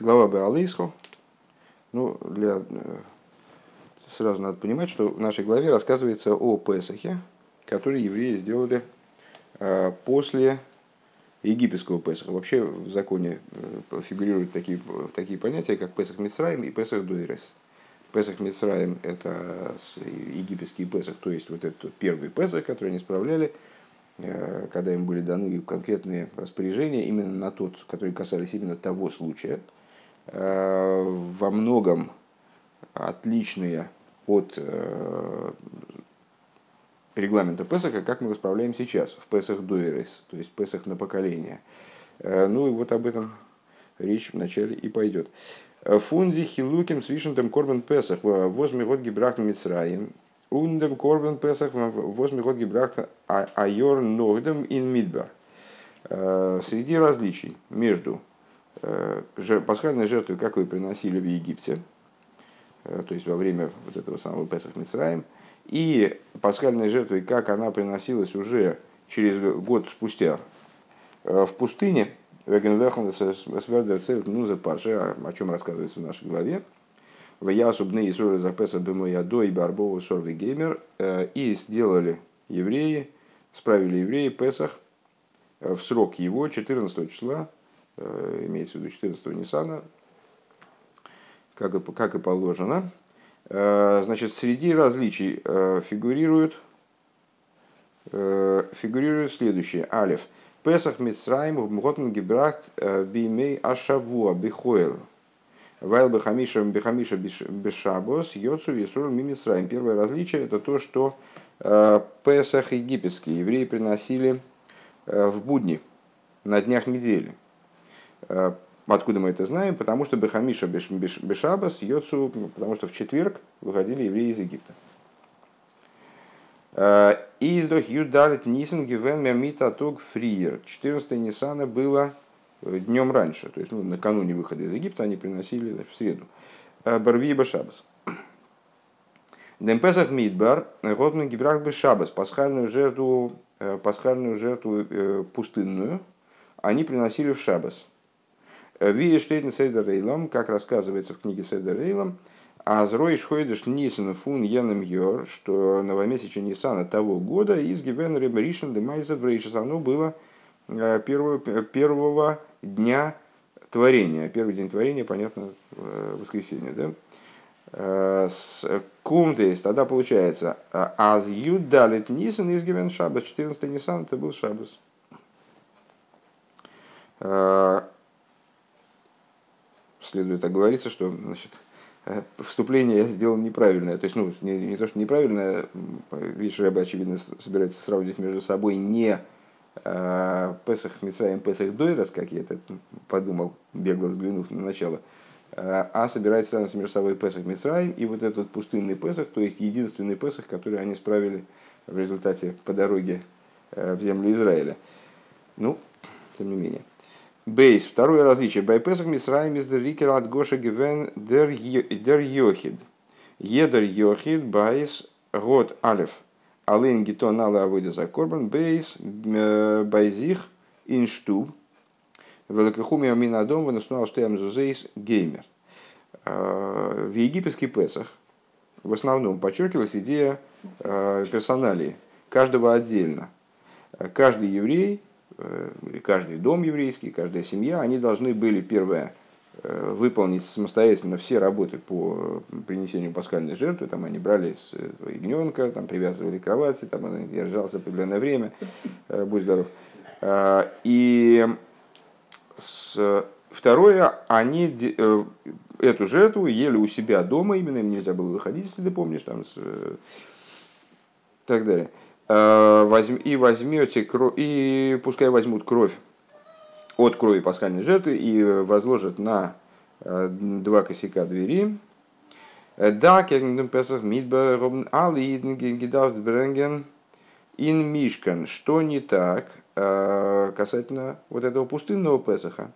Глава Беалейсхо. Ну, для... Э, сразу надо понимать, что в нашей главе рассказывается о Песахе, который евреи сделали э, после египетского Песаха. Вообще в законе э, фигурируют такие, такие понятия, как Песах Мицраим и Песах Дуэрес. Песах Мицраим – это египетский Песах, то есть вот этот первый Песах, который они справляли – когда им были даны конкретные распоряжения именно на тот, которые касались именно того случая, во многом отличные от э, регламента Песаха, как мы его сейчас, в Песах Дуэрес, то есть Песах на поколение. Ну и вот об этом речь вначале и пойдет. Фунди хилуким свишентем корбан Песах, возьми год гибрах Мицраим, Ундем Корбен Песах восьми год Гибрахта Айор Ногдем ин Мидбар. Э, среди различий между э, пасхальной жертвой, как вы приносили в Египте, э, то есть во время вот этого самого Песах Мисраем, и пасхальной жертвой, как она приносилась уже через год спустя в пустыне, о чем рассказывается в нашей главе, в Ясубны и Суры Запеса Бемоядо и Барбову Сорви Геймер. Э, и сделали евреи, справили евреи Песах э, в срок его 14 числа, э, имеется в виду 14 Ниссана, как и, как и положено. Значит, среди различий фигурируют, фигурирует следующее. Алиф. Песах Мицраим Мготн Гибрахт Бимей Ашавуа Бихоэл. Вайл Бехамиша Бехамиша Бешабос, Йоцу Висур Мимисраим. Первое различие это то, что э, Песах египетский евреи приносили э, в будни, на днях недели. Э, откуда мы это знаем? Потому что Бехамиша Бешабос, Йоцу, потому что в четверг выходили евреи из Египта. Издох Юдалит Нисен Гивен Мямита Туг Фриер. 14 Нисана было днем раньше, то есть ну, накануне выхода из Египта они приносили в среду. Э, Барви и Башабас. Демпесах Мидбар, Готмен Гибрах Бешабас, пасхальную жертву, э, пасхальную жертву э, пустынную, они приносили в Шабас. Ви Штейтен Сейдер Рейлом, как рассказывается в книге Сейдер Рейлом, а зрой шхойдеш Нисан фун яном йор, что новомесячие Нисана того года из Гивен Ришен Демайза Брейшес, оно было первого, первого дня творения. Первый день творения, понятно, э, воскресенье, да? Э, с кумтейс, тогда получается, аз юдалит нисан из гивен шабас, 14 нисан, это был шабас. Э, следует оговориться, что значит, вступление я сделал неправильное. То есть, ну, не, не то, что неправильное, видишь, Рэба, очевидно, собирается сравнивать между собой не Э, Песах Мицраем, Песах Дойрос, как я это подумал, бегло взглянув на начало, э, а собирается между собой Песах Мицраем и вот этот пустынный Песах, то есть единственный Песах, который они справили в результате по дороге э, в землю Израиля. Ну, тем не менее. Бейс. Второе различие. Бай Песах Мицраем из Рикер от Гоша Гивен дер Йохид. Едер Йохид Байс Год Алеф. Алейн гитон ала за корбан бейс э, байзих инштуб великахуми амина дом выноснула что я зузейс геймер. Э, в египетский Песах в основном подчеркивалась идея э, персоналии, каждого отдельно. Каждый еврей, или каждый дом еврейский, каждая семья, они должны были, первое, Э, выполнить самостоятельно все работы по принесению пасхальной жертвы. Там они брали ягненка, там привязывали к кровати, там он держался определенное время, э, будь здоров. Э, и с... второе, они эту жертву ели у себя дома, именно им нельзя было выходить, если ты помнишь, там, с... так далее. И возьмете кровь, и пускай возьмут кровь от крови пасхальной жертвы и э, возложат на э, два косяка двери. Э, да, кегнем песах мидбер робн алиден гидавт бренген ин мишкан. Что не так касательно вот этого пустынного песаха,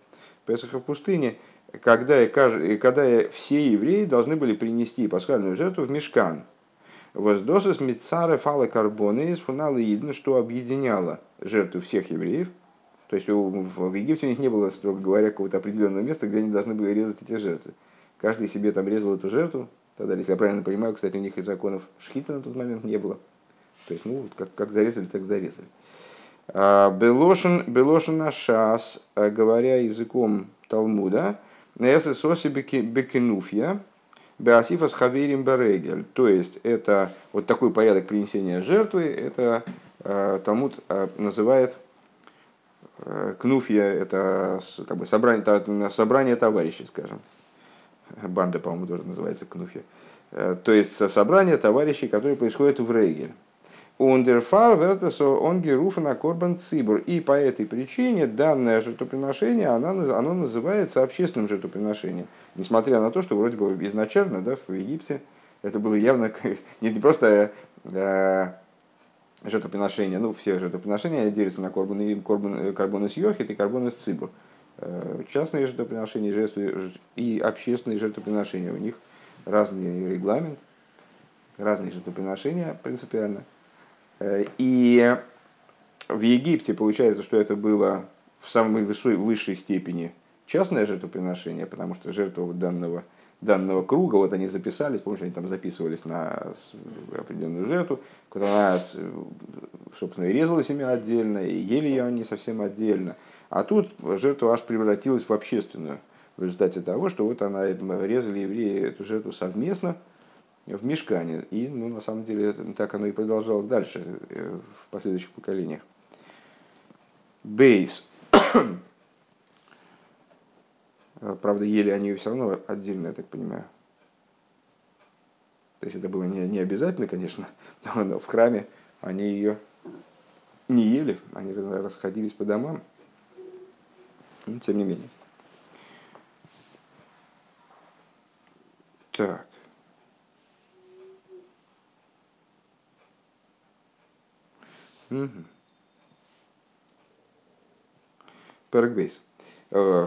песаха в пустыне, когда, когда все евреи должны были принести пасхальную жертву в мешкан. Воздосус мицары фалы карбоны из фунала что объединяло жертву всех евреев – То есть в Египте у них не было, строго говоря, какого-то определенного места, где они должны были резать эти жертвы. Каждый себе там резал эту жертву. Тогда, если я правильно понимаю, кстати, у них и законов шхита на тот момент не было. То есть, ну, как, как зарезали, так зарезали. А, Белошин, Белошин шас, э, говоря языком Талмуда, Несэ соси бекенуфья, Беасифас хаверим берегель. То есть, это вот такой порядок принесения жертвы, это э, Талмуд э, называет Кнуфья это как бы собрание, собрание товарищей, скажем. Банда, по-моему, тоже называется Кнуфья. То есть собрание товарищей, которые происходят в Рейгель. Ундерфар вертесо он на корбан цибур. И по этой причине данное жертвоприношение, она, оно называется общественным жертвоприношением. Несмотря на то, что вроде бы изначально да, в Египте это было явно не просто э, жертвоприношение, ну все жертвоприношения делятся на корбан, и корбан, из йохит и корбан из цибур. Э, частные жертвоприношения жертвы, и общественные жертвоприношения. У них разный регламент, разные жертвоприношения принципиально – Э, и в Египте получается, что это было в самой высшей степени частное жертвоприношение, потому что жертва данного, данного круга, вот они записались, помнишь, они там записывались на определенную жертву, куда она, собственно, и резала семя отдельно, и ели ее они совсем отдельно. А тут жертва аж превратилась в общественную в результате того, что вот она резали евреи эту жертву совместно, в мешкане. И, ну, на самом деле, так оно и продолжалось дальше, э, в последующих поколениях. Бейс. Правда, ели они ее все равно отдельно, я так понимаю. То есть это было не, не обязательно, конечно, но в храме они ее не ели, они расходились по домам. Но тем не менее. Так. Перек бейс. Э,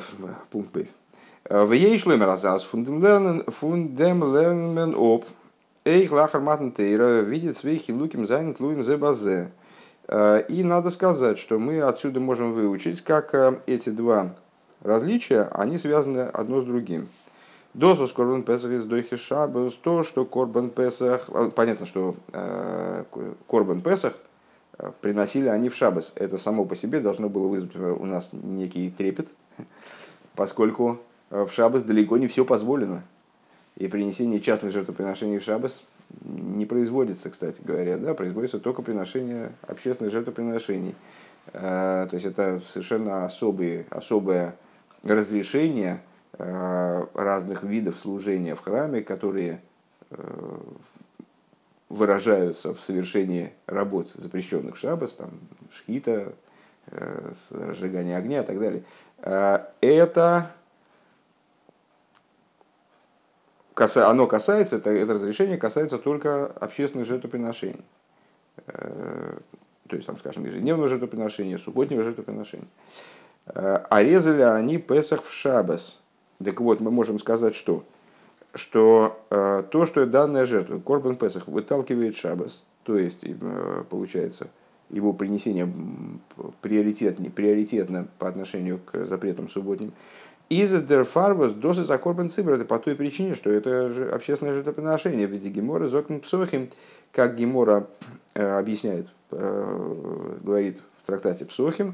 пункт бейс. Э, в ей шло разаз фундем лернмен оп. Эйх лахар матн тейра видит свейхи луким занят луем зе базе. Э, и надо сказать, что мы отсюда можем выучить, как эти два различия, они связаны одно с другим. Досус Корбан Песах из Дойхи Шабас, то, что Корбан Песах, понятно, что э, Корбан Песах – приносили они в шабас. Это само по себе должно было вызвать у нас некий трепет, поскольку в шабас далеко не все позволено. И принесение частных жертвоприношений в шабас не производится, кстати говоря, да, производится только приношение общественных жертвоприношений. Э, то есть это совершенно особые, особое разрешение э, разных видов служения в храме, которые э, выражаются в совершении работ, запрещенных в шаббас, там, шхита, э, разжигание огня и так далее, э, это оно касается, это, это разрешение касается только общественных жертвоприношений. Э, то есть, там, скажем, ежедневного жертвоприношения, субботнего жертвоприношения. А резали они Песах в Шабас. Так вот, мы можем сказать, что что э, то, что данная жертва, Корбан Песах, выталкивает Шабас, то есть, э, получается, его принесение приоритетно, приоритетно по отношению к запретам субботним, из дерфарвас досы за корбан цибр. Это по той причине, что это же общественное жертвоприношение в виде гемора зокн псохим, как гемора э, объясняет, э, говорит в трактате псохим,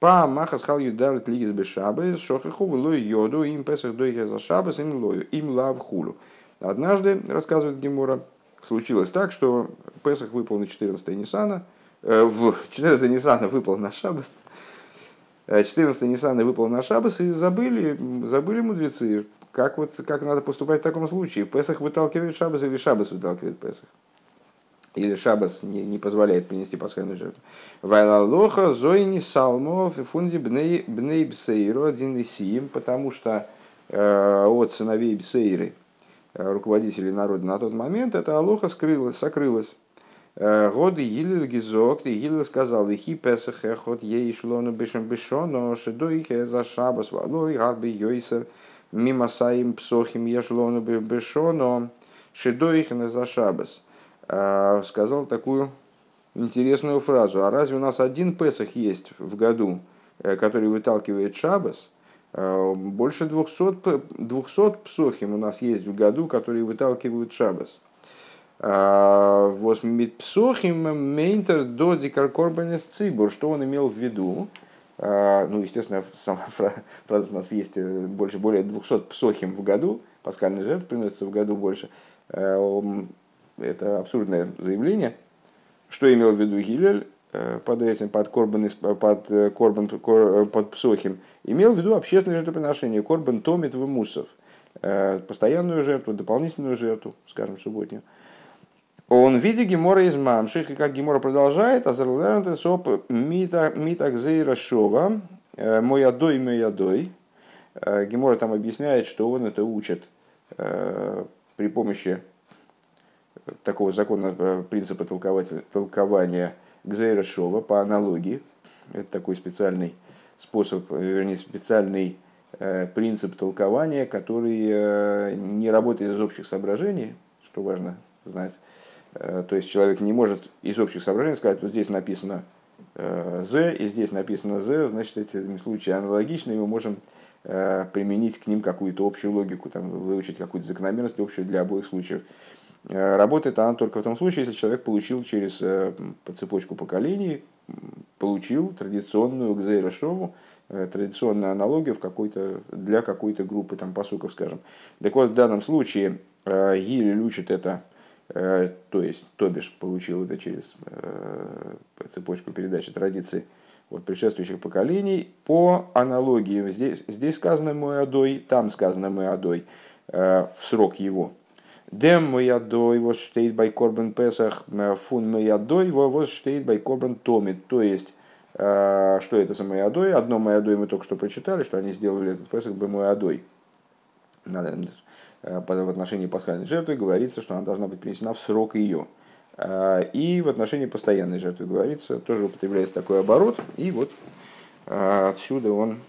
Па маха схал юдар лигис бешабы, шохаху лой йоду, им песах дойхе за шабас, им лою, им лав хулу. Однажды, рассказывает Гемора, случилось так, что Песах выпал на 14 Ниссана, э, в 14 Ниссана выпал на Шабас, 14 э, Ниссана выпал на Шабас, и забыли, забыли мудрецы, как, вот, как надо поступать в таком случае. Песах выталкивает Шабас или Шабас выталкивает Песах или шабас не, не позволяет принести пасхальную жертву. Вайлалоха зойни салмо фунди бней, бсейру один сиим, потому что э, от сыновей бсейры, э, руководителей народа на тот момент, эта алоха скрылась, сокрылась. Э, годы Гилил Гизок, и Гилил сказал, «Вихи Песах эхот ей шлону бешем бешоно, шедуихе за шабас валой гарби йойсер, мимо саим псохим ешлону бешоно, шедуихе за шабас». А, сказал такую интересную фразу. А разве у нас один Песах есть в году, который выталкивает шабас, больше 200, 200 псохим у нас есть в году, которые выталкивают шабас. Восьмит псохим мейнтер до дикаркорбанес цибур. Что он имел в виду? Ну, естественно, сама фраза у нас есть больше, более 200 псохим в году, пасхальный жертв приносится в году больше. Это абсурдное заявление. Что имел в виду Гилель под этим, под корбан, под корбан, под псохим? Имел в виду общественное жертвоприношение, корбан томит в мусов. Постоянную жертву, дополнительную жертву, скажем, субботнюю. Он видит Гемора из Мамших, и как Гемора продолжает, Азерлернте соп митакзейра шова, э, мой адой, мой адой. Э, Гемора там объясняет, что он это учит э, при помощи такого закона, принципа толкования Гзейра по аналогии. Это такой специальный способ, вернее, специальный принцип толкования, который не работает из общих соображений, что важно знать, Э, то есть человек не может из общих соображений сказать, вот здесь написано «з», э, и здесь написано «з», значит, эти случаи аналогичны, и мы можем э, применить к ним какую-то общую логику, там, выучить какую-то закономерность общую для обоих случаев. Работает она только в том случае, если человек получил через цепочку поколений, получил традиционную гзейрошову, традиционную аналогию в какой-то, для какой-то группы там, посуков, скажем. Так вот, в данном случае Гилель учит это Э, то есть Тобиш получил это через э, цепочку передачи традиций от предшествующих поколений по аналогии. Здесь, здесь сказано мой адой, там сказано мой адой э, в срок его. Дем мой адой, вот штейт бай корбан песах, фун мой адой, вот штейт бай корбан томит. То есть, что это за мой адой? Одно мой адой мы только что прочитали, что они сделали этот песах бы Э, в отношении пасхальной жертвы говорится, что она должна быть принесена в срок ее. И в отношении постоянной жертвы говорится, тоже употребляется такой оборот. И вот отсюда он,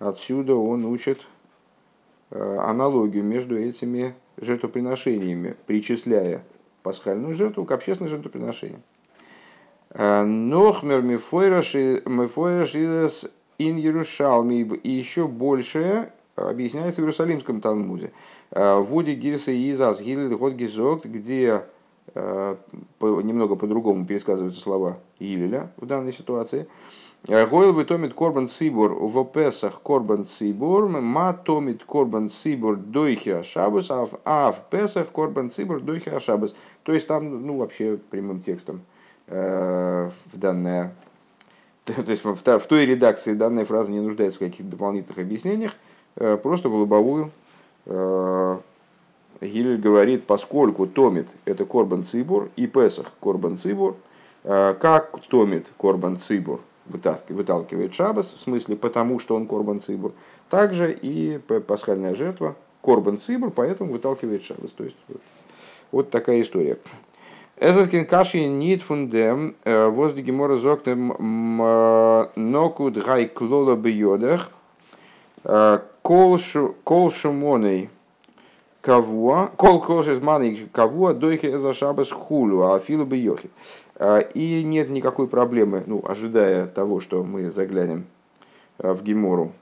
отсюда он учит аналогию между этими жертвоприношениями, причисляя пасхальную жертву к общественным жертвоприношениям. Нохмер мифойраш ин Ярушалми и еще большее объясняется в Иерусалимском Талмуде. Э, в Воде Гирса и Изас Гилет Год Гизок, где э, немного по-другому пересказываются слова Гилеля в данной ситуации. Э, Гойл витомит корбан цибур в Песах корбан цибур, ма томит корбан цибур дойхи ашабус, а в Песах корбан цибур дойхи ашабус. То есть там, ну, вообще прямым текстом в данное то есть в той редакции данная фраза не нуждается в каких-то дополнительных объяснениях, просто в лобовую Э, Гилель говорит, поскольку томит это Корбан Цибур и Песах Корбан Цибур, э, как томит Корбан Цибур выталкивает Шабас, в смысле потому, что он Корбан Цибур, также и пасхальная жертва Корбан Цибур, поэтому выталкивает Шабас. То есть вот, вот такая история. Эзаскин каши нит фундем э, возле гемора зоктем нокуд гай клола бьёдах Кол шумоной кавуа, кол кол шизманой кавуа, дойхи за шабас хулю, а филу. А, и нет никакой проблемы, ну, ожидая того, что мы заглянем а, в Гемору,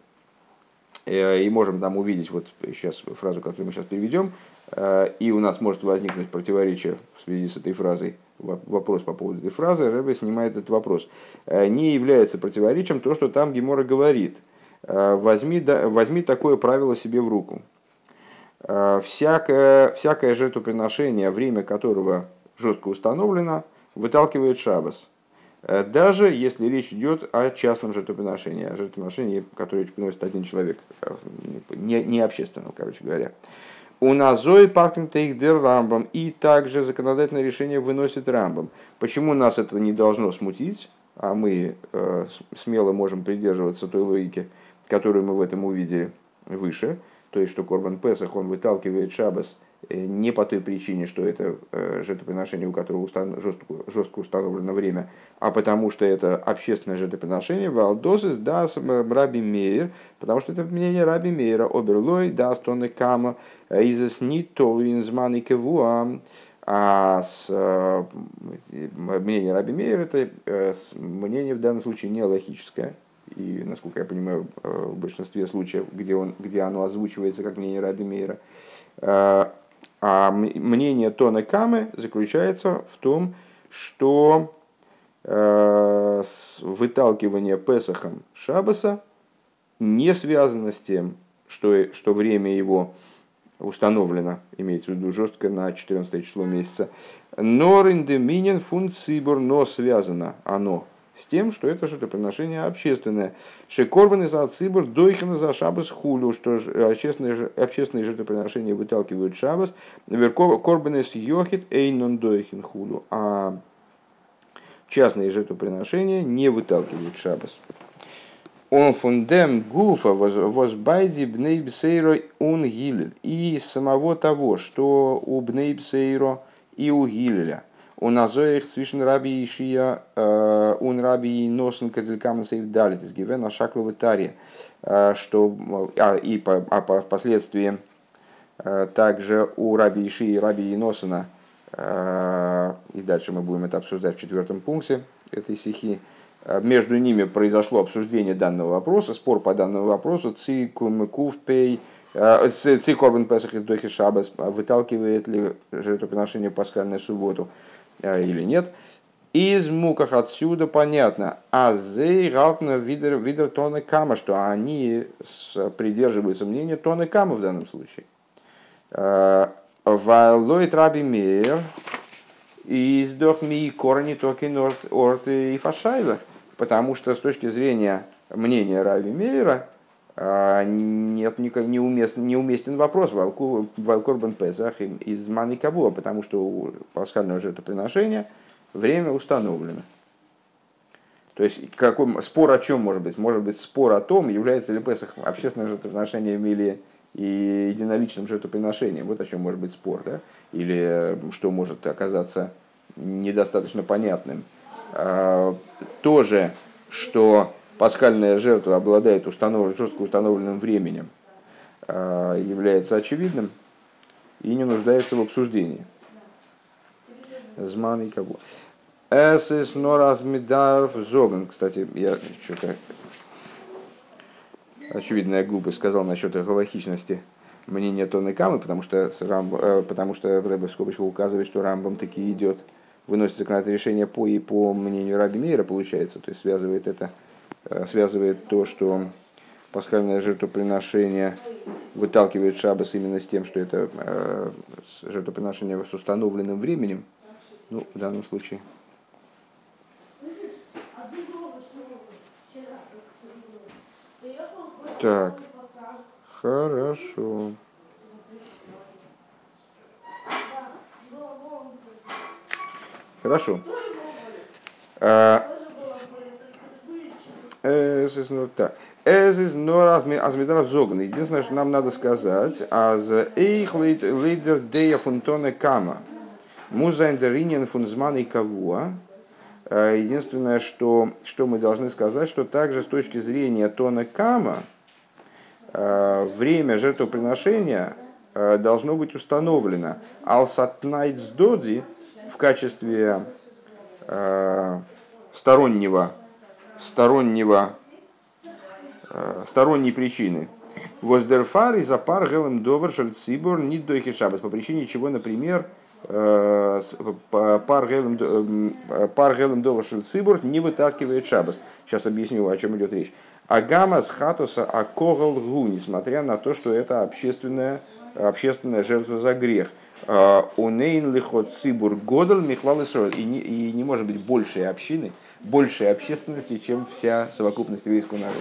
э, и можем там увидеть вот сейчас фразу, которую мы сейчас переведем, а, и у нас может возникнуть противоречие в связи с этой фразой, вопрос по поводу этой фразы, Рэбе снимает этот вопрос. Не является противоречием то, что там Гемора говорит – возьми, возьми такое правило себе в руку. Всякое, всякое жертвоприношение, время которого жестко установлено, выталкивает шабас. Э, даже если речь идет о частном жертвоприношении, о жертвоприношении, которое приносит один человек, не, не общественном, короче говоря. У Назой Пахтентейхдер Рамбам. И также законодательное решение выносит Рамбам. Почему нас это не должно смутить, а мы э, смело можем придерживаться той логики, которую мы в этом увидели выше, то есть что Корбан Песах, он выталкивает Шабас э, не по той причине, что это э, жертвоприношение, у которого устан, жестко, жестко установлено время, а потому что это общественное жертвоприношение, Валдосис дас Раби Мейер, потому что это мнение Раби Мейера, Оберлой дас Тоне Кама, э, изес толуинзман и кевуа, а с, мнение Раби Мейер это мнение в данном случае не логическое, и, насколько я понимаю, в большинстве случаев, где, он, где оно озвучивается как мнение Раби Мейра. А мнение Тона Камы заключается в том, что выталкивание Песахом Шабаса не связано с тем, что, что время его установлено, имеется в виду жестко на 14 число месяца. Но индеминин фун цибур, но связано оно с тем, что это жертвоприношение общественное. Шекорбаны за цибур, дойхина за шабас хулю, что общественные, общественные жертвоприношения выталкивают шабас. Корбаны с йохит эйнон дойхин хулю. А частные жертвоприношения не выталкивают шабас. Он фундем гуфа возбайди бнейбсейро ун гилель. И самого того, что у бнейбсейро и у гилеля. У назоих свишен раби ишия э, ун раби носен козелькам сейв далит из гивена шакловы тари. Э, что, а, и по, а впоследствии э, также у раби ишии и раби носена и дальше мы будем это обсуждать в четвертом пункте этой стихи, Э, между ними произошло обсуждение данного вопроса, спор по данному вопросу, ци кувпей, э, ци корбан песах из дохи шабас, выталкивает ли жертвоприношение пасхальную субботу. э, или нет. Из муках отсюда понятно, а зей галтна видер, видер тона кама, что они придерживаются мнения тона кама в данном случае. Вайлойт раби мейер, из дохми корни токи норт орт и фашайла потому что с точки зрения мнения Рави Мейера нет, неуместен, неуместен вопрос Валкорбан Песах из Маны Кабуа, потому что у пасхального жертвоприношения время установлено. То есть какой спор о чем может быть? Может быть спор о том, является ли Песах общественным жертвоприношением или и единоличным жертвоприношением. Вот о чем может быть спор. Да? Или что может оказаться недостаточно понятным а, тоже, что пасхальная жертва обладает установ... жестко установленным временем, а, является очевидным и не нуждается в обсуждении. Зман и кого. Эсэс нораз медарф зоген. Кстати, я что-то очевидная глупость сказал насчет галахичности мнения Тоны Камы, потому что, э, потому что в скобочках указывает, что Рамбам таки идет выносит законодательное решение по и по мнению Раби Мейра, получается, то есть связывает это, связывает то, что пасхальное жертвоприношение выталкивает шабас именно с тем, что это э, жертвоприношение с установленным временем, ну, в данном случае. Так, хорошо. Хорошо. А, так. עס איז נאר אז מ'דארף זאגן. Единственное, что нам надо сказать, אז אויך לויט דער דעה פון תנא קמא. מוז זיין דער ענין פון זמן קבוע. А, единственное, что, что мы должны сказать, что также с точки зрения תנא קמא, а, время жертвоприношения должно быть установлено. Алсатнайт доди в качестве э, стороннего, стороннего, э, сторонней причины. Воздерфар и запар гелем довер шальцибор не дойхи шабас. По причине чего, например, э, пар гелем э, довер шальцибор не вытаскивает шабас. Сейчас объясню, о чем идет речь. Агама с хатуса акогал гу, несмотря на то, что это общественная, общественная жертва за грех – Унейн лихот цибур годал не, и не может быть большей общины, большей общественности, чем вся совокупность еврейского народа.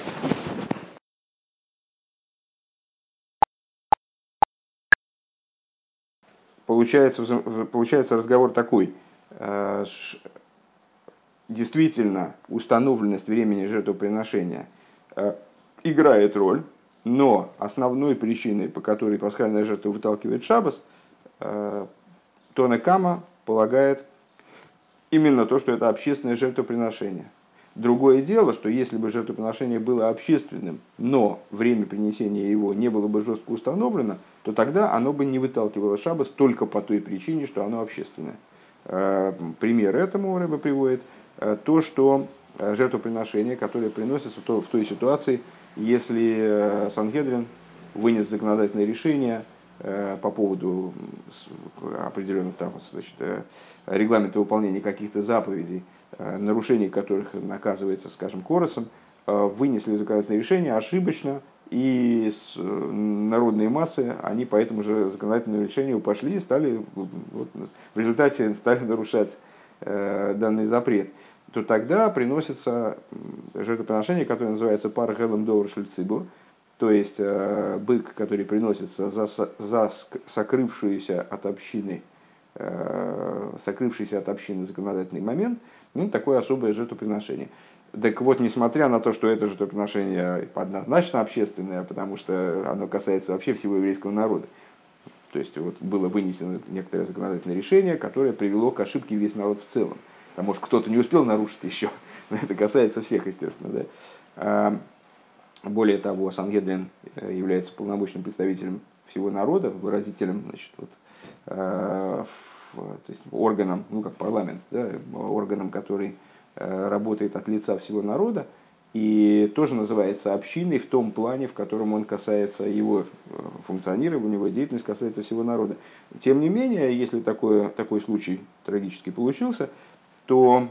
Получается, получается разговор такой. А, действительно, установленность времени жертвоприношения а, играет роль, но основной причиной, по которой пасхальная жертва выталкивает шабас – Э, Тона Кама полагает именно то, что это общественное жертвоприношение. Другое дело, что если бы жертвоприношение было общественным, но время принесения его не было бы жестко установлено, то тогда оно бы не выталкивало шабас только по той причине, что оно общественное. Э, пример этому Рэба приводит э, то, что жертвоприношения, которые приносятся в той ситуации, если Сангедрин вынес законодательное решение по поводу определенных там, значит, регламента выполнения каких-то заповедей, нарушений которых наказывается, скажем, коросом, вынесли законодательное решение ошибочно, и народные массы, они по этому же законодательному решению пошли и стали, вот, в результате стали нарушать э, данный запрет, то тогда приносится жертвоприношение, которое называется пар гелем довар шлицибур, то есть э, бык, который приносится за, за сокрывшуюся от общины, э, сокрывшийся от общины законодательный момент, ну, такое особое жертвоприношение. Так вот, несмотря на то, что это жертвоприношение однозначно общественное, потому что оно касается вообще всего еврейского народа, то есть вот было вынесено некоторое законодательное решение, которое привело к ошибке весь народ в целом. Там, может, кто-то не успел нарушить еще, но это касается всех, естественно. Да? Более того, Сангедрин э, является полномочным представителем всего народа, выразителем, значит, вот, а, то есть органом, ну как парламент, да, органом, который Э, работает от лица всего народа, и тоже называется общиной в том плане, в котором он касается его э, функционирования, его деятельность касается всего народа. Тем не менее, если такое, такой случай трагически получился, то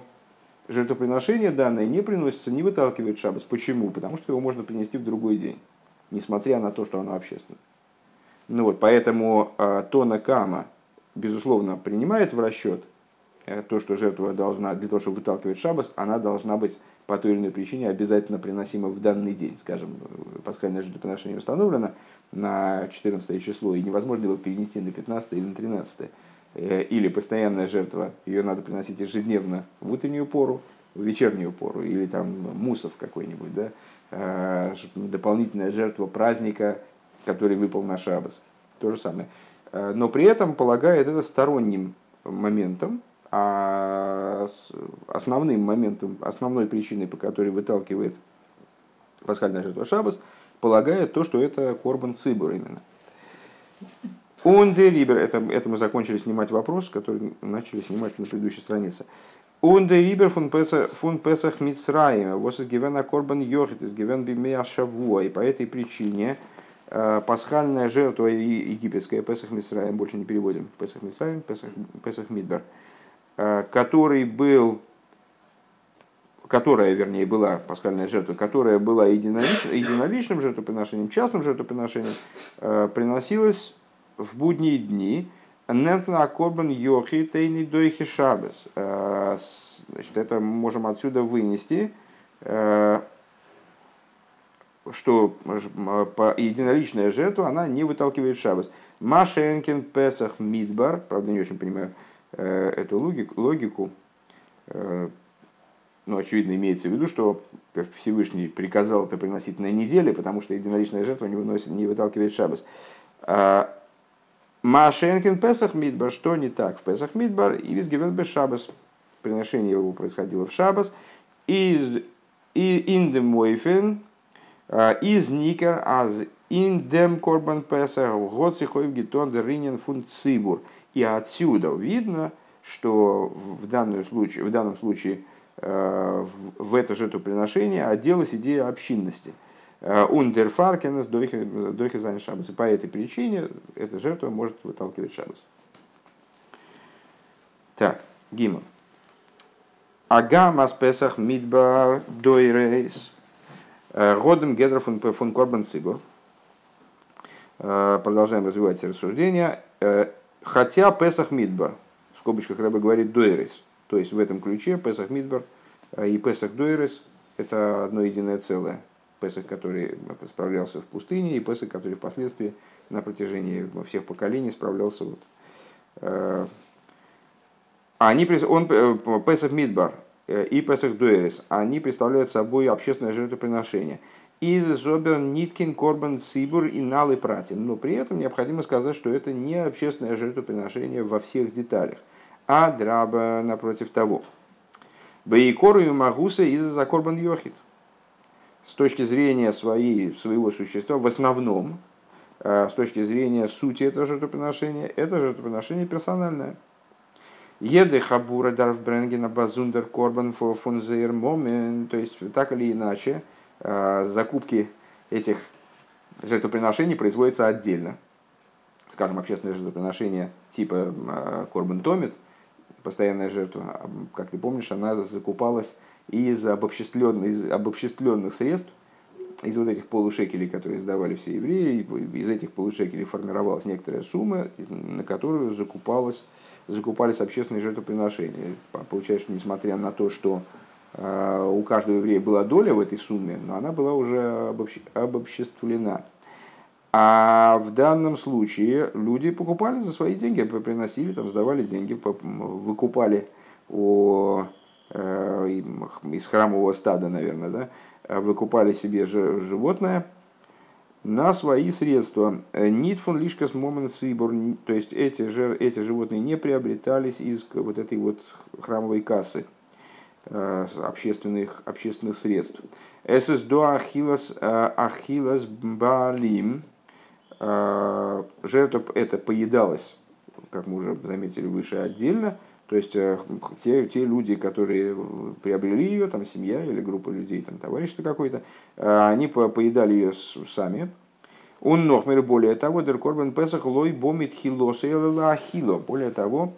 жертвоприношение данное не приносится, не выталкивает шабас. Почему? Потому что его можно принести в другой день, несмотря на то, что оно общественное. Ну вот, поэтому э, тона кама, безусловно, принимает в расчет Э, то, что жертва должна, для того, чтобы выталкивать шабас, она должна быть по той или иной причине обязательно приносима в данный день. Скажем, пасхальное жертвоприношение установлено на 14 число, и невозможно его перенести на 15 или на 13. Э, или постоянная жертва, ее надо приносить ежедневно в утреннюю пору, в вечернюю пору, или там мусов какой-нибудь, да? Э, дополнительная жертва праздника, который выпал на шабас. То же самое. Но при этом полагает это сторонним моментом, а основным моментом, основной причиной, по которой выталкивает пасхальная жертва Шабас, полагает то, что это Корбан Цибур именно. Унде Рибер, это, это мы закончили снимать вопрос, который начали снимать на предыдущей странице. Унде Рибер фун Песах Мицраим, вос из Гивена Корбан Йохит, из Гивен Бимея Шавуа. И по этой причине э, пасхальная жертва египетская, Песах Мицраим, больше не переводим, Песах Мицраим, Песах, Песах Мидбар – Э, который был, которая, вернее, была пасхальная жертва, которая была единоличным, единоличным жертвоприношением, частным жертвоприношением, э, приносилась в будние дни. Нентна корбан йохи тейни дойхи шабес. Э, значит, это можем отсюда вынести, что единоличная жертва, она не выталкивает шабас. Машенкин Песах Мидбар, правда не очень понимаю, Э, эту логику, логику э, ну, очевидно, имеется в виду, что Всевышний приказал это приносить на неделе, потому что единоличная жертва не, выносит, не выталкивает шабас. А, Машенкин Песах Мидбар, что не так в Песах Мидбар, и визгивен без шабас. Приношение его происходило в шабас. Из индем мойфен, а, из никер, аз индем корбан Песах, год сихоев гитон деринен фунт цибур. И отсюда видно, что в, данном случае, в данном случае э, в это жертвоприношение оделась идея общинности. Ундерфаркенес дойхи зани шабас. И по этой причине эта жертва может выталкивать шабас. Так, Гима. Агамас Песах Мидбар Дойрейс. Годом Гедра фун Корбан Сигур. Продолжаем развивать рассуждения. Э, Хотя Песах Мидбар, в скобочках Рэба говорит Дуэрис, то есть в этом ключе Песах Мидбар э, и Песах Дуэрис – это одно единое целое. Песах, который справлялся в пустыне, и Песах, который впоследствии на протяжении всех поколений справлялся. Вот. Э, они, он, э, Песах Мидбар и Песах Дуэрис, они представляют собой общественное жертвоприношение – из Зобер Ниткин Корбан Сибур и Налы Пратин. Но при этом необходимо сказать, что это не общественное жертвоприношение во всех деталях, а драба напротив того. Бейкору и Магуса из-за Корбан Йохит. С точки зрения своей, своего существа, в основном, э, с точки зрения сути этого жертвоприношения, это жертвоприношение персональное. Еды хабура дарф бренгена базундер корбан фон момент. То есть, так или иначе, закупки этих жертвоприношений производятся отдельно. Скажем, общественное жертвоприношение типа Корбан Томит, постоянная жертва, как ты помнишь, она закупалась из обобществленных, из обобществленных средств, из вот этих полушекелей, которые сдавали все евреи, из этих полушекелей формировалась некоторая сумма, на которую закупалась, закупались общественные жертвоприношения. Получается, что несмотря на то, что а, у каждого еврея была доля в этой сумме, но она была уже обобществлена. А в данном случае люди покупали за свои деньги, приносили, там, сдавали деньги, выкупали у, из храмового стада, наверное, да, выкупали себе животное на свои средства. Нитфун лишкас момент сибор, то есть эти, эти животные не приобретались из вот этой вот храмовой кассы э, общественных, общественных средств. Эсэс до ахилас, э, ахилас балим, жертва это поедалась, как мы уже заметили выше, отдельно. То есть э, те, те люди, которые приобрели ее, там семья или группа людей, там товарищество какое-то, а, они поедали ее сами. Он нохмер, более того, дер корбан песах лой бомит хилоса ахило. Более того,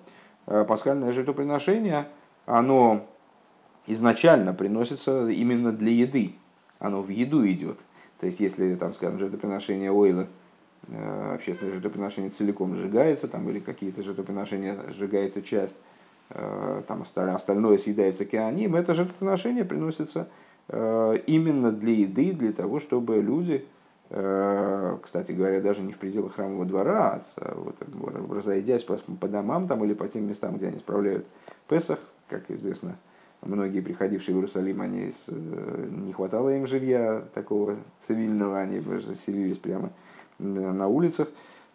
э, пасхальное жертвоприношение, оно изначально приносится именно для еды. Оно в еду идет. То есть, если, там, скажем, жертвоприношение ойла – Э, общественное жертвоприношение целиком сжигается, там, или какие-то жертвоприношения сжигается часть, э, там остальное съедается кианим, это жертвоприношение приносится э, именно для еды, для того, чтобы люди, кстати говоря, даже не в пределах храмового двора, а вот, разойдясь по, по домам там, или по тем местам, где они справляют Песах, как известно, многие приходившие в Иерусалим, они не хватало им жилья такого цивильного, они селились прямо на улицах.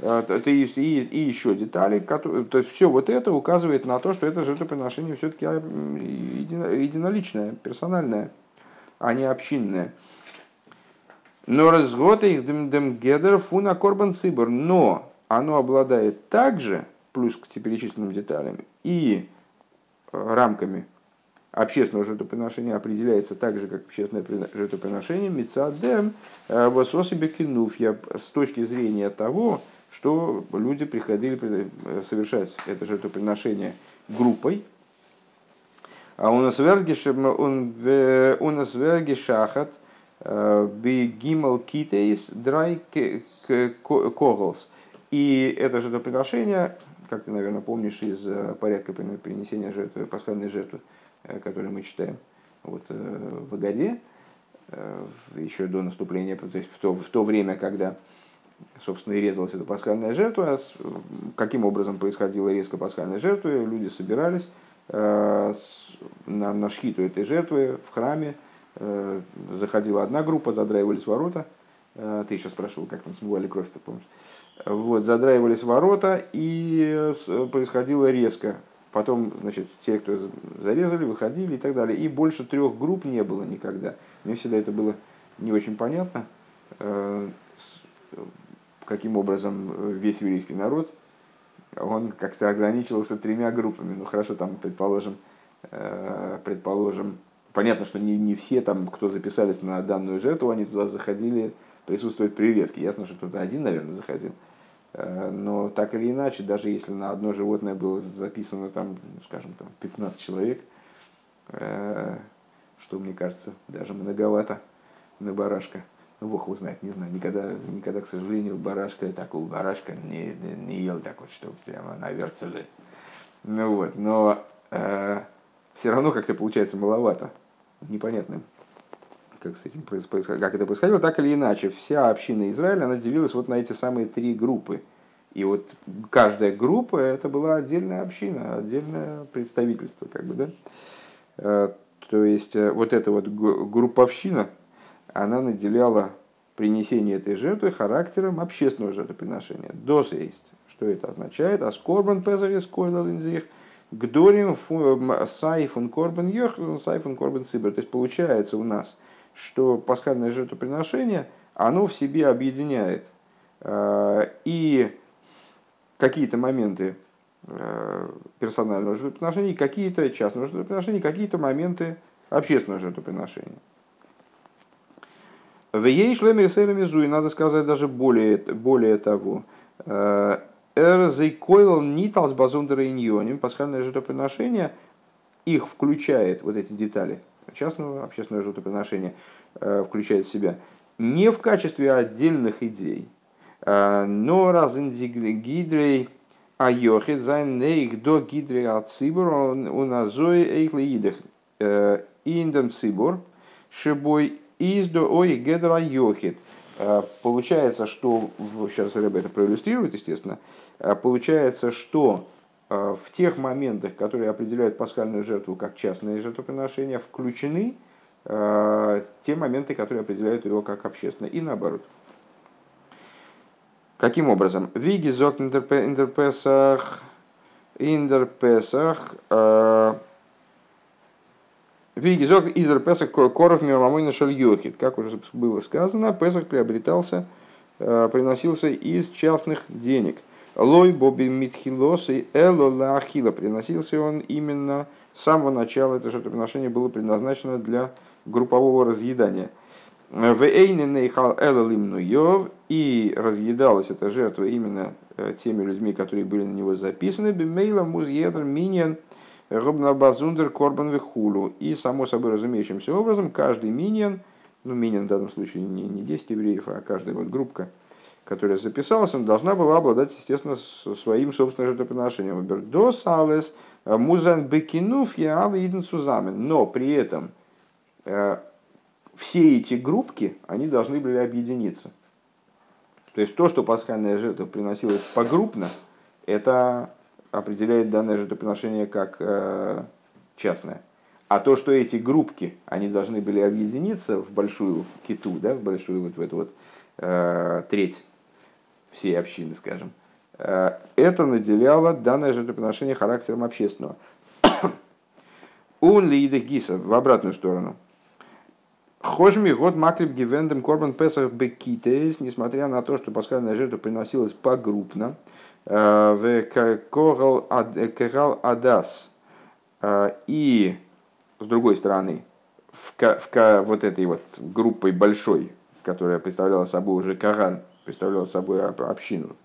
А, это и, и, и еще детали, которые, то есть все вот это указывает на то, что это жертвоприношение все-таки а, единоличное, персональное, а не общинное. Но разгод их гедер фуна корбан цибор, но оно обладает также, плюс к перечисленным деталям, и э, рамками общественного жертвоприношения определяется так же, как общественное жертвоприношение, мецадем э, вососибе кинуфья, с точки зрения того, что люди приходили э, совершать это жертвоприношение группой. А у нас у нас шахат э, бигимал китейс драй коглс. И это жертвоприношение, как ты, наверное, помнишь из э, порядка принесения жертвы, пасхальной жертвы, которую мы читаем вот, в Агаде, еще до наступления, то есть в то, в то время, когда собственно, и резалась эта пасхальная жертва. А каким образом происходила резка пасхальной жертвы? Люди собирались э, на, на шхиту этой жертвы в храме. Э, заходила одна группа, задраивались ворота. Э, ты еще спрашивал, как там смывали кровь, ты помнишь? Вот, задраивались ворота, и происходила резко. Потом, значит, те, кто зарезали, выходили и так далее. И больше трех групп не было никогда. Мне всегда это было не очень понятно каким образом э, весь еврейский народ, он как-то ограничивался тремя группами. Ну хорошо, там, предположим, э, предположим, понятно, что не, не все там, кто записались на данную жертву, они туда заходили присутствовать при резке. Ясно, что кто-то один, наверное, заходил. Э, но так или иначе, даже если на одно животное было записано, там, скажем, там 15 человек, что, мне кажется, даже многовато на барашка – ну, Бог его знает, не знаю, никогда, никогда, к сожалению, барашка, такого барашка не, не, ел так вот, что прямо на. Ну вот, но э, все равно как-то получается маловато. Непонятно, как с этим происходило, как это происходило. Так или иначе, вся община Израиля, она делилась вот на эти самые три группы. И вот каждая группа это была отдельная община, отдельное представительство, как бы, да. Э, то есть э, вот эта вот групповщина, она наделяла принесение этой жертвы характером общественного жертвоприношения. Дос есть. Что это означает? Аскорбан пезах из койлалинзих, гдорим сайфун корбан йох, сайфун корбан цибер. То есть получается у нас, что пасхальное жертвоприношение, оно в себе объединяет э, и какие-то моменты э, персонального жертвоприношения, какие-то частного жертвоприношения, какие-то моменты общественного жертвоприношения. В ей шлемер и надо сказать даже более, более того. Э, Эрзейкойл ниталс базундера иньоним, пасхальное жертвоприношение, их включает, вот эти детали, частного общественного жертвоприношения, э, включает в себя, не в качестве отдельных идей, э, но אז אין די גדרי היחיד זיינען אויך דא גדרי הציבור און אזוי אויך לאידך אין דעם ציבור שבו איז דא אויך גדר היחיד. Э, получается, что, сейчас Ребе это проиллюстрирует, естественно, э, получается, что э, в тех моментах, которые определяют пасхальную жертву как частное жертвоприношение, включены те моменты, которые определяют его как общественное, и наоборот. Каким образом? Виги зок интерпесах, интерпесах, Вигизок изер Песах коров миромамойна шальёхит. Как уже было сказано, Песах приобретался, э, приносился из частных денег. Лой боби митхилос и эло лахила. Приносился он именно с самого начала. Это жертвоприношение было предназначено для группового разъедания. В нейхал элалим и разъедалась эта жертва именно э, теми людьми, которые были на него записаны. Бимейла музъедр миньян – Робнабазундер Корбан Вихулу. И, само собой разумеющимся образом, каждый миньон, ну, миньон в данном случае не, не 10 евреев, а каждая вот группка, которая записалась, он должна была обладать, естественно, своим собственным жертвоприношением. Бердос алес музан бекинуф яал иден сузамен. Но при этом э, все эти группки, они должны были объединиться. То есть то, что пасхальная жертва приносилась погруппно, это определяет данное жертвоприношение как э, частное. А то, что эти группки, они должны были объединиться в большую киту, да, в большую вот в эту вот э, треть всей общины, скажем, э, это наделяло данное жертвоприношение характером общественного. Он ли гиса в обратную сторону. Хожми год маклиб гивендем корбан песах бекитес, несмотря на то, что пасхальная жертва приносилась погруппно, в Кегал Адас. И, с другой стороны, в, в, вот этой вот группой большой, которая представляла собой уже Каган, представляла собой общину.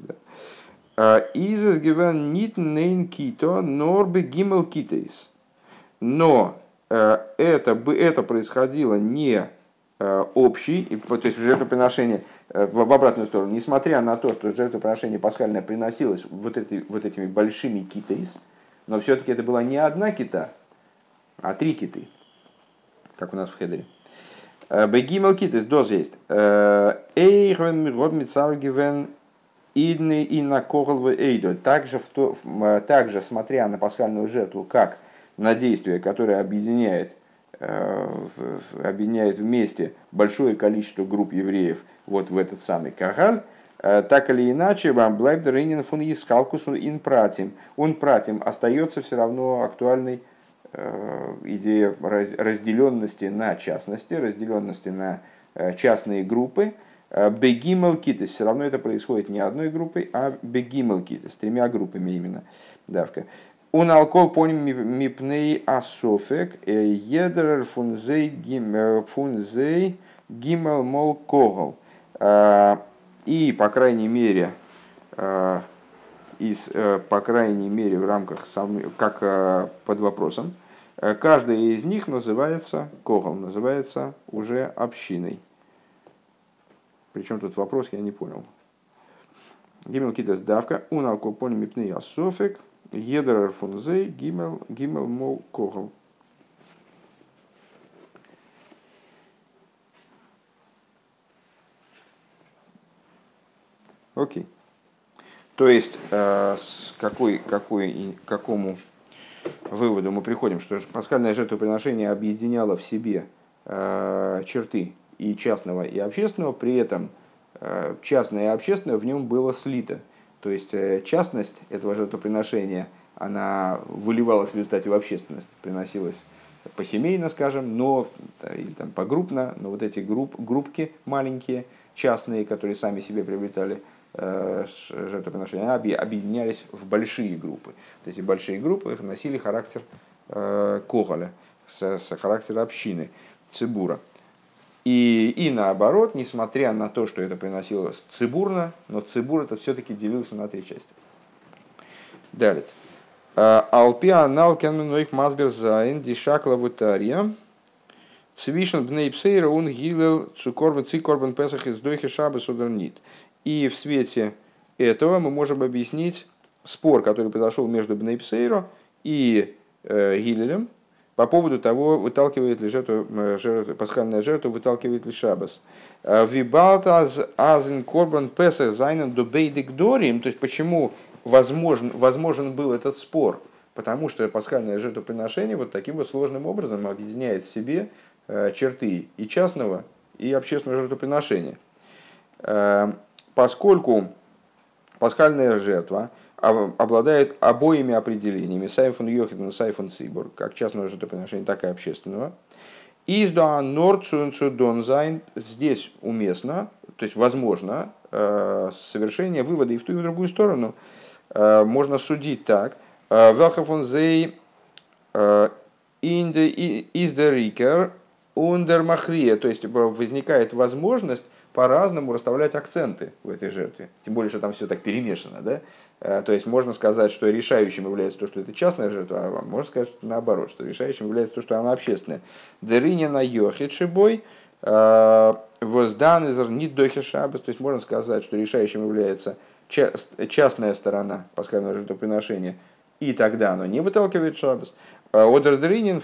Изес гивен нит нейн кито норбе гимел китейс. Но это, это происходило не Э, общий, то есть жертвоприношение э, в обратную сторону, несмотря на то, что жертвоприношение пасхальное приносилось вот, эти, вот этими большими китейс, но все-таки это была не одна кита, а три киты, как у нас в Хедере. Э, Бегимел китес, доз есть. Эйрвен мирод мицаргивен идны и на эйдо. Также, в то, также, смотря на пасхальную жертву, как на действие, которое объединяет Э, объединяет вместе большое количество групп евреев вот в этот самый Кагаль, э, так или иначе, вам Блайбдер фун Искалкусу ин пратим. Он пратим остается все равно актуальной э, идея разделенности на частности, разделенности на частные группы. Бегимел китес, все равно это происходит не одной группой, а бегимел китес, тремя группами именно. Давка. Он алкол поним мипней асофек, едер фунзей гимел мол когол. И, по крайней мере, из, по крайней мере, в рамках, как под вопросом, каждая из них называется когол, называется уже общиной. Причем тут вопрос, я не понял. Гимел китас давка, он алкол поним мипней асофек – Едер фунзей гимел гимел мол когл. Окей. То есть, э, с какой, какой, к какому выводу мы приходим, что пасхальное жертвоприношение объединяло в себе э, черты и частного, и общественного, при этом частное и общественное в нем было слито. То есть частность этого жертвоприношения, она выливалась в результате в общественность, приносилась посемейно, скажем, но или там погруппно, но вот эти групп, группки маленькие, частные, которые сами себе приобретали э, жертвоприношения, они объединялись в большие группы. Вот эти большие группы носили характер э, коголя, с, с характер общины, цибура. И, и наоборот, несмотря на то, что это приносилось цибурно, но цибур это все-таки делился на три части. Далее. Алпиа налкен ноих мазбер зайн дишакла вутария. Свишен бнейпсейра он гилел цукорбен цикорбен песах из дойхи шабы сударнит. И в свете этого мы можем объяснить спор, который произошел между בני בתירא и э, Гилелем по поводу того, выталкивает ли жертву, э, жертву пасхальная жертва, выталкивает ли шабас. Вибалтаз азин корбан песах зайнен до бейдик дорим, то есть почему возможен, возможен был этот спор, потому что пасхальное жертвоприношение вот таким вот сложным образом объединяет в себе э, черты и частного, и общественного жертвоприношения. Э, поскольку пасхальная жертва обладает обоими определениями, сайфон йохиден и сайфон цибор, как частного жертвоприношения, так и общественного, Издуа норцунцу донзайн здесь уместно, то есть возможно, э, совершение вывода и в ту, и в другую сторону – Э, можно судить так. Э, Велхафон зей э, из рикер ундер махрия, то есть возникает возможность по-разному расставлять акценты в этой жертве. Тем более, что там все так перемешано. Да? То есть можно сказать, что решающим является то, что это частная жертва, а можно сказать что наоборот, что решающим является то, что она общественная. Дерыня на йохидшибой, воздан из нит дохишабас, то есть можно сказать, что решающим является частная сторона пасхального жертвоприношения, и тогда оно не выталкивает шабас. А Одердринин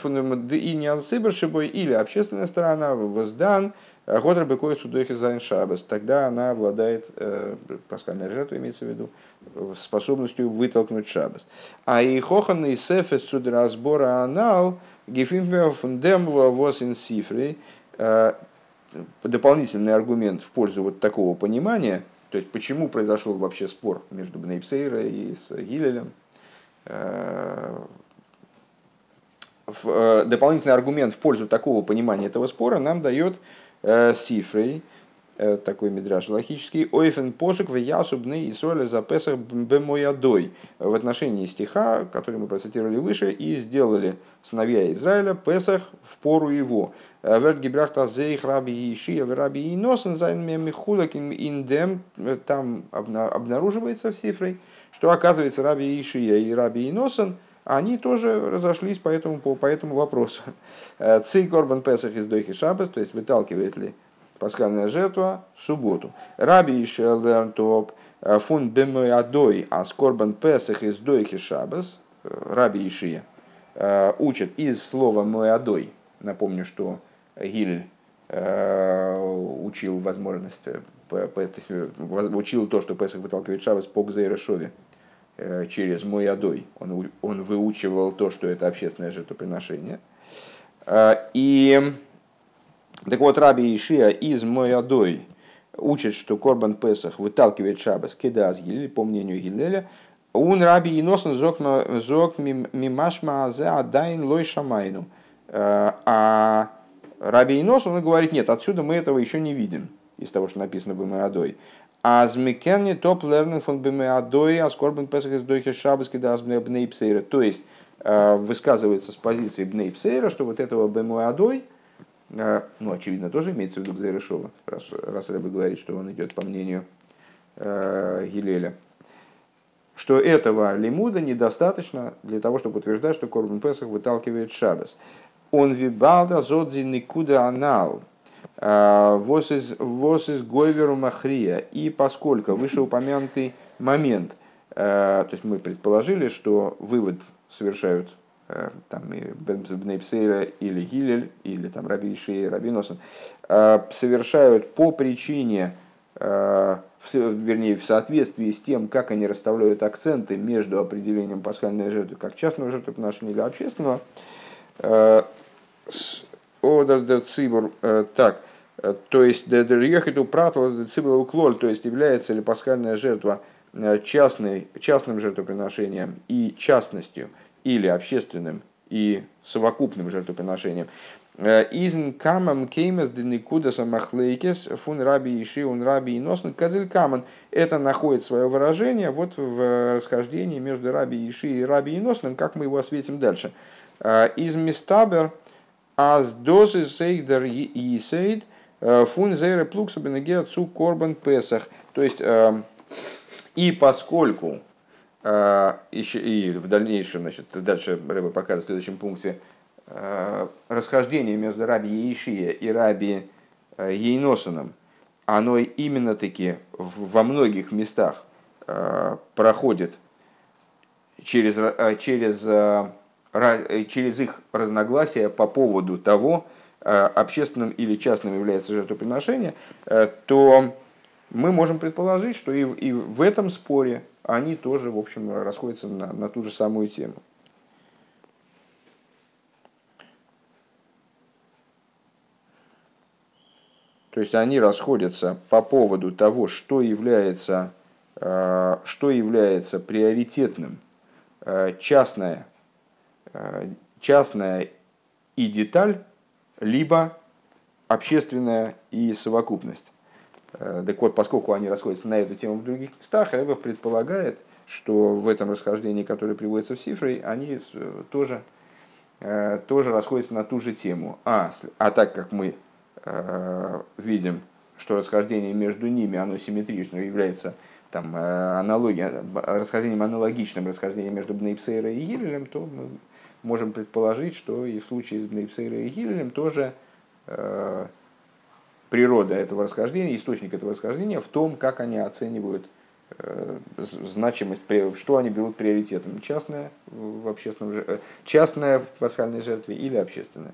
и не алцибершибой, или общественная сторона, воздан, Годр быкой судохи зайн шабас. Тогда она обладает, э, пасхальная жертва имеется в виду, способностью вытолкнуть шабас. А и хохан и сефет судразбора анал гефимпер фундем вос ин сифрей. Э, дополнительный аргумент в пользу вот такого понимания – то есть, почему произошел вообще спор между Бнейпсейра и с Гилелем? Э, э, дополнительный аргумент в пользу такого понимания этого спора нам дает э, Сифрей, Э, такой мидраш галахический, אויפן פסוק ויעשו בני ישראל את הפסח במועדו в отношении стиха, который мы процитировали выше, и сделали сыновья Израиля Песах в пору его. Э, ווערט געבראכט אז רבי יאשיה ורבי יונתן זיינען מחולק אין דעם, э, там обнаруживается в Сифрей, что оказывается раби Ишия и раби Иносен они тоже разошлись по этому, по, по этому вопросу. Цей корбан Песах из Дойхи Шабас, то есть выталкивает ли пасхальная жертва в субботу. Раби Ишелерн топ э, фун бемой адой а скорбан песах из дойхи шабас. Э, Раби Ишия э, учат из слова мой адой. Напомню, что Гиль учил возможность, учил то, что Песах выталкивает Шабас по Гзейрешове через мой адой. Он, он выучивал то, что это общественное жертвоприношение. И так вот, Раби Ишия из Моядой учит, что Корбан Песах выталкивает Шабас кидас Гилель, по мнению Гилеля, он Раби Иносен зок мимашма азе адайн лой шамайну. Э, а Раби Инос, он говорит, нет, отсюда мы этого еще не видим, из того, что написано в Моядой. А змекенни топ лернен фон бемеадой, а скорбен песах из дойхи шабас кидас бнейпсейра. То есть, высказывается с позиции бнейпсейра, что вот этого бемеадой, ну, очевидно, тоже имеется в виду Гзайрышова, раз, раз Рэбе говорит, что он идет по мнению э, Гилеля, что этого лимуда недостаточно для того, чтобы утверждать, что Корбан Песах выталкивает Шабас. Он вибалда зодзи никуда анал, вос из гойверу махрия. И поскольку вышеупомянутый момент, э, то есть мы предположили, что вывод совершают Э, там, Бнейпсейра или Гилель, или там Раби Иши, Раби Носон, э, совершают по причине, э, вернее, в соответствии с тем, как они расставляют акценты между определением пасхальной жертвы как частного жертвоприношения или общественного, Одер Цибур, так, то есть Йохиту Пратл Цибелу Клоль, то есть является ли пасхальная жертва частной, частным жертвоприношением и частностью, или общественным и совокупным жертвоприношением. Изн камам кеймес деникудаса махлейкес фун раби иши он раби и носн козель каман. Это находит свое выражение вот в расхождении между раби иши и раби и носным, как мы его осветим дальше. Из мистабер аз дозы сейдер и сейд фун зейре плукса бенеге отцу корбан песах. То есть, и поскольку еще, и в дальнейшем, значит, дальше Рэба покажет в следующем пункте, Э, расхождение между раби Еишия и раби э, Ейносоном, оно именно таки во многих местах э, проходит через, через, через их разногласия по поводу того, общественным или частным является жертвоприношение, то мы можем предположить, что и, и в этом споре они тоже, в общем, расходятся на, на ту же самую тему. То есть они расходятся по поводу того, что является, э, что является приоритетным, э, частная, э, частная и деталь, либо общественная и совокупность. Так вот, поскольку они расходятся на эту тему в других местах, Рэба предполагает, что в этом расхождении, которое приводится в цифрой, они тоже, тоже расходятся на ту же тему. А, а так как мы Э, видим, что расхождение между ними, оно симметрично, является там, э, аналогия, расхождением аналогичным расхождением между Бнейпсейра и Гилелем, то мы можем предположить, что и в случае с Бнейпсейра и Гилелем тоже э, природа этого расхождения, источник этого расхождения в том, как они оценивают э, значимость, что они берут приоритетом, частное в, общественном, частное в пасхальной жертве или общественное.